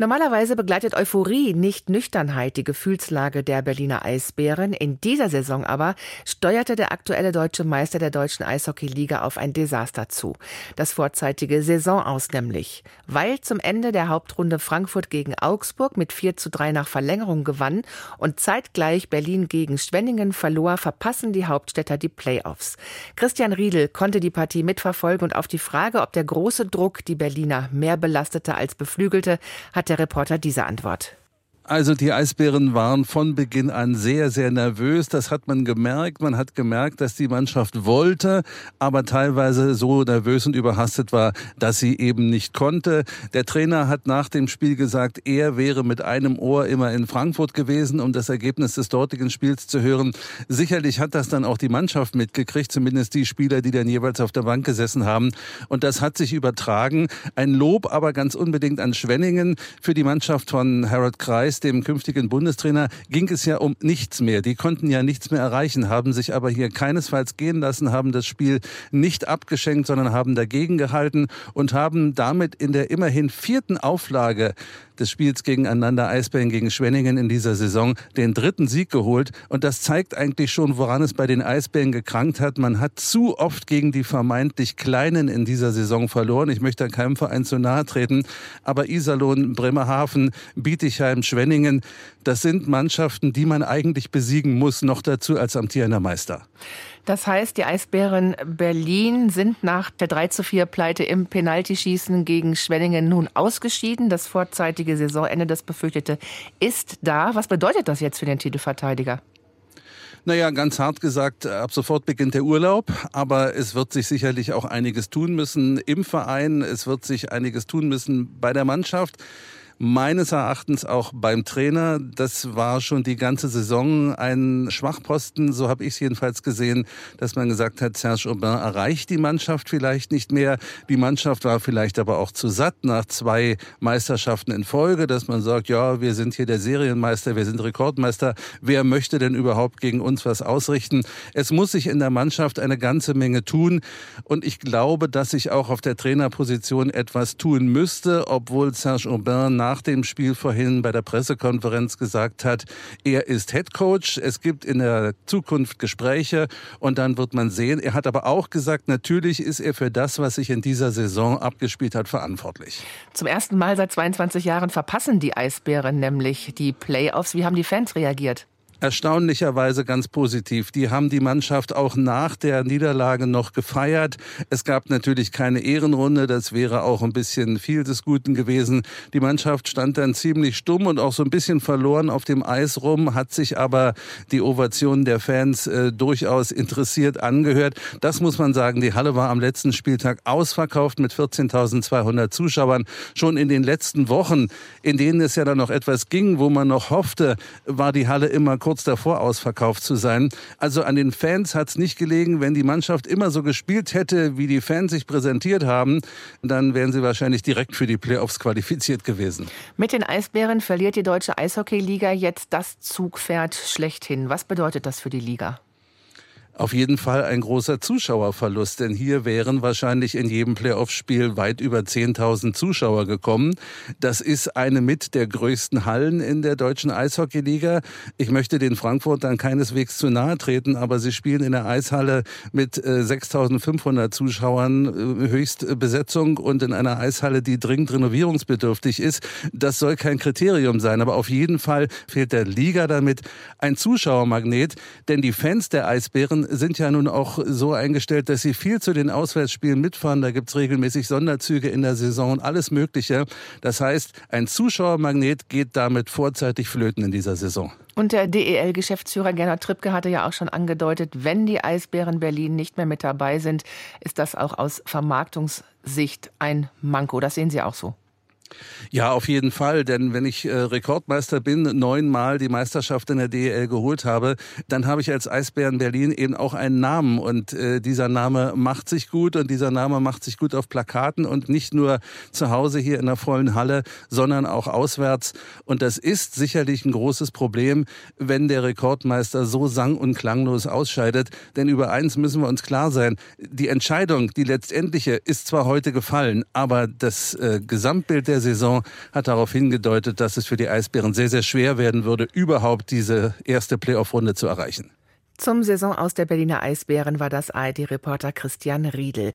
Normalerweise begleitet Euphorie, nicht Nüchternheit, die Gefühlslage der Berliner Eisbären. In dieser Saison aber steuerte der aktuelle deutsche Meister der deutschen Eishockeyliga auf ein Desaster zu. Das vorzeitige Saisonaus nämlich. Weil zum Ende der Hauptrunde Frankfurt gegen Augsburg mit 4 zu 3 nach Verlängerung gewann und zeitgleich Berlin gegen Schwenningen verlor, verpassen die Hauptstädter die Playoffs. Christian Riedel konnte die Partie mitverfolgen und auf die Frage, ob der große Druck die Berliner mehr belastete als beflügelte, hat der Reporter diese Antwort. Also die Eisbären waren von Beginn an sehr, sehr nervös. Das hat man gemerkt. Man hat gemerkt, dass die Mannschaft wollte, aber teilweise so nervös und überhastet war, dass sie eben nicht konnte. Der Trainer hat nach dem Spiel gesagt, er wäre mit einem Ohr immer in Frankfurt gewesen, um das Ergebnis des dortigen Spiels zu hören. Sicherlich hat das dann auch die Mannschaft mitgekriegt, zumindest die Spieler, die dann jeweils auf der Bank gesessen haben. Und das hat sich übertragen. Ein Lob aber ganz unbedingt an Schwenningen für die Mannschaft von Harold Kreis dem künftigen Bundestrainer, ging es ja um nichts mehr. Die konnten ja nichts mehr erreichen, haben sich aber hier keinesfalls gehen lassen, haben das Spiel nicht abgeschenkt, sondern haben dagegen gehalten und haben damit in der immerhin vierten Auflage des Spiels gegeneinander Eisbären gegen Schwenningen in dieser Saison den dritten Sieg geholt. Und das zeigt eigentlich schon, woran es bei den Eisbären gekrankt hat. Man hat zu oft gegen die vermeintlich Kleinen in dieser Saison verloren. Ich möchte keinem Verein zu nahe treten. Aber Iserlohn, Bremerhaven, Bietigheim, Schwenningen, Schwenningen. Das sind Mannschaften, die man eigentlich besiegen muss, noch dazu als amtierender Meister. Das heißt, die Eisbären Berlin sind nach der 3 zu 4 Pleite im Penaltyschießen gegen Schwenningen nun ausgeschieden. Das vorzeitige Saisonende, das befürchtete, ist da. Was bedeutet das jetzt für den Titelverteidiger? Naja, ganz hart gesagt, ab sofort beginnt der Urlaub, aber es wird sich sicherlich auch einiges tun müssen im Verein, es wird sich einiges tun müssen bei der Mannschaft meines Erachtens auch beim Trainer. Das war schon die ganze Saison ein Schwachposten, so habe ich es jedenfalls gesehen, dass man gesagt hat, Serge Aubin erreicht die Mannschaft vielleicht nicht mehr. Die Mannschaft war vielleicht aber auch zu satt nach zwei Meisterschaften in Folge, dass man sagt, ja, wir sind hier der Serienmeister, wir sind Rekordmeister. Wer möchte denn überhaupt gegen uns was ausrichten? Es muss sich in der Mannschaft eine ganze Menge tun und ich glaube, dass sich auch auf der Trainerposition etwas tun müsste, obwohl Serge Aubin nach nach dem Spiel vorhin bei der Pressekonferenz gesagt hat, er ist Head Coach. Es gibt in der Zukunft Gespräche und dann wird man sehen. Er hat aber auch gesagt, natürlich ist er für das, was sich in dieser Saison abgespielt hat, verantwortlich. Zum ersten Mal seit 22 Jahren verpassen die Eisbären nämlich die Playoffs. Wie haben die Fans reagiert? Erstaunlicherweise ganz positiv. Die haben die Mannschaft auch nach der Niederlage noch gefeiert. Es gab natürlich keine Ehrenrunde, das wäre auch ein bisschen viel des Guten gewesen. Die Mannschaft stand dann ziemlich stumm und auch so ein bisschen verloren auf dem Eis rum, hat sich aber die Ovation der Fans äh, durchaus interessiert angehört. Das muss man sagen, die Halle war am letzten Spieltag ausverkauft mit 14.200 Zuschauern. Schon in den letzten Wochen, in denen es ja dann noch etwas ging, wo man noch hoffte, war die Halle immer kurz davor ausverkauft zu sein. Also an den Fans hat es nicht gelegen. Wenn die Mannschaft immer so gespielt hätte, wie die Fans sich präsentiert haben, dann wären sie wahrscheinlich direkt für die Playoffs qualifiziert gewesen. Mit den Eisbären verliert die deutsche Eishockeyliga jetzt das Zugpferd schlechthin. Was bedeutet das für die Liga? Auf jeden Fall ein großer Zuschauerverlust, denn hier wären wahrscheinlich in jedem Playoff-Spiel weit über 10.000 Zuschauer gekommen. Das ist eine mit der größten Hallen in der deutschen Eishockeyliga. Ich möchte den Frankfurtern keineswegs zu nahe treten, aber sie spielen in der Eishalle mit 6.500 äh, Zuschauern äh, Höchstbesetzung und in einer Eishalle, die dringend renovierungsbedürftig ist. Das soll kein Kriterium sein, aber auf jeden Fall fehlt der Liga damit ein Zuschauermagnet, denn die Fans der Eisbären sind ja nun auch so eingestellt, dass sie viel zu den Auswärtsspielen mitfahren. Da gibt es regelmäßig Sonderzüge in der Saison alles Mögliche. Das heißt, ein Zuschauermagnet geht damit vorzeitig flöten in dieser Saison. Und der DEL-Geschäftsführer Gernot Trippke hatte ja auch schon angedeutet, wenn die Eisbären Berlin nicht mehr mit dabei sind, ist das auch aus Vermarktungssicht ein Manko. Das sehen Sie auch so. Ja, auf jeden Fall. Denn wenn ich äh, Rekordmeister bin, neunmal die Meisterschaft in der DEL geholt habe, dann habe ich als Eisbären Berlin eben auch einen Namen. Und äh, dieser Name macht sich gut und dieser Name macht sich gut auf Plakaten und nicht nur zu Hause hier in der vollen Halle, sondern auch auswärts. Und das ist sicherlich ein großes Problem, wenn der Rekordmeister so sang- und klanglos ausscheidet. Denn über eins müssen wir uns klar sein. Die Entscheidung, die letztendliche, ist zwar heute gefallen, aber das äh, Gesamtbild der der Saison hat darauf hingedeutet, dass es für die Eisbären sehr, sehr schwer werden würde, überhaupt diese erste Playoff-Runde zu erreichen. Zum Saison aus der Berliner Eisbären war das ARD-Reporter Christian Riedel.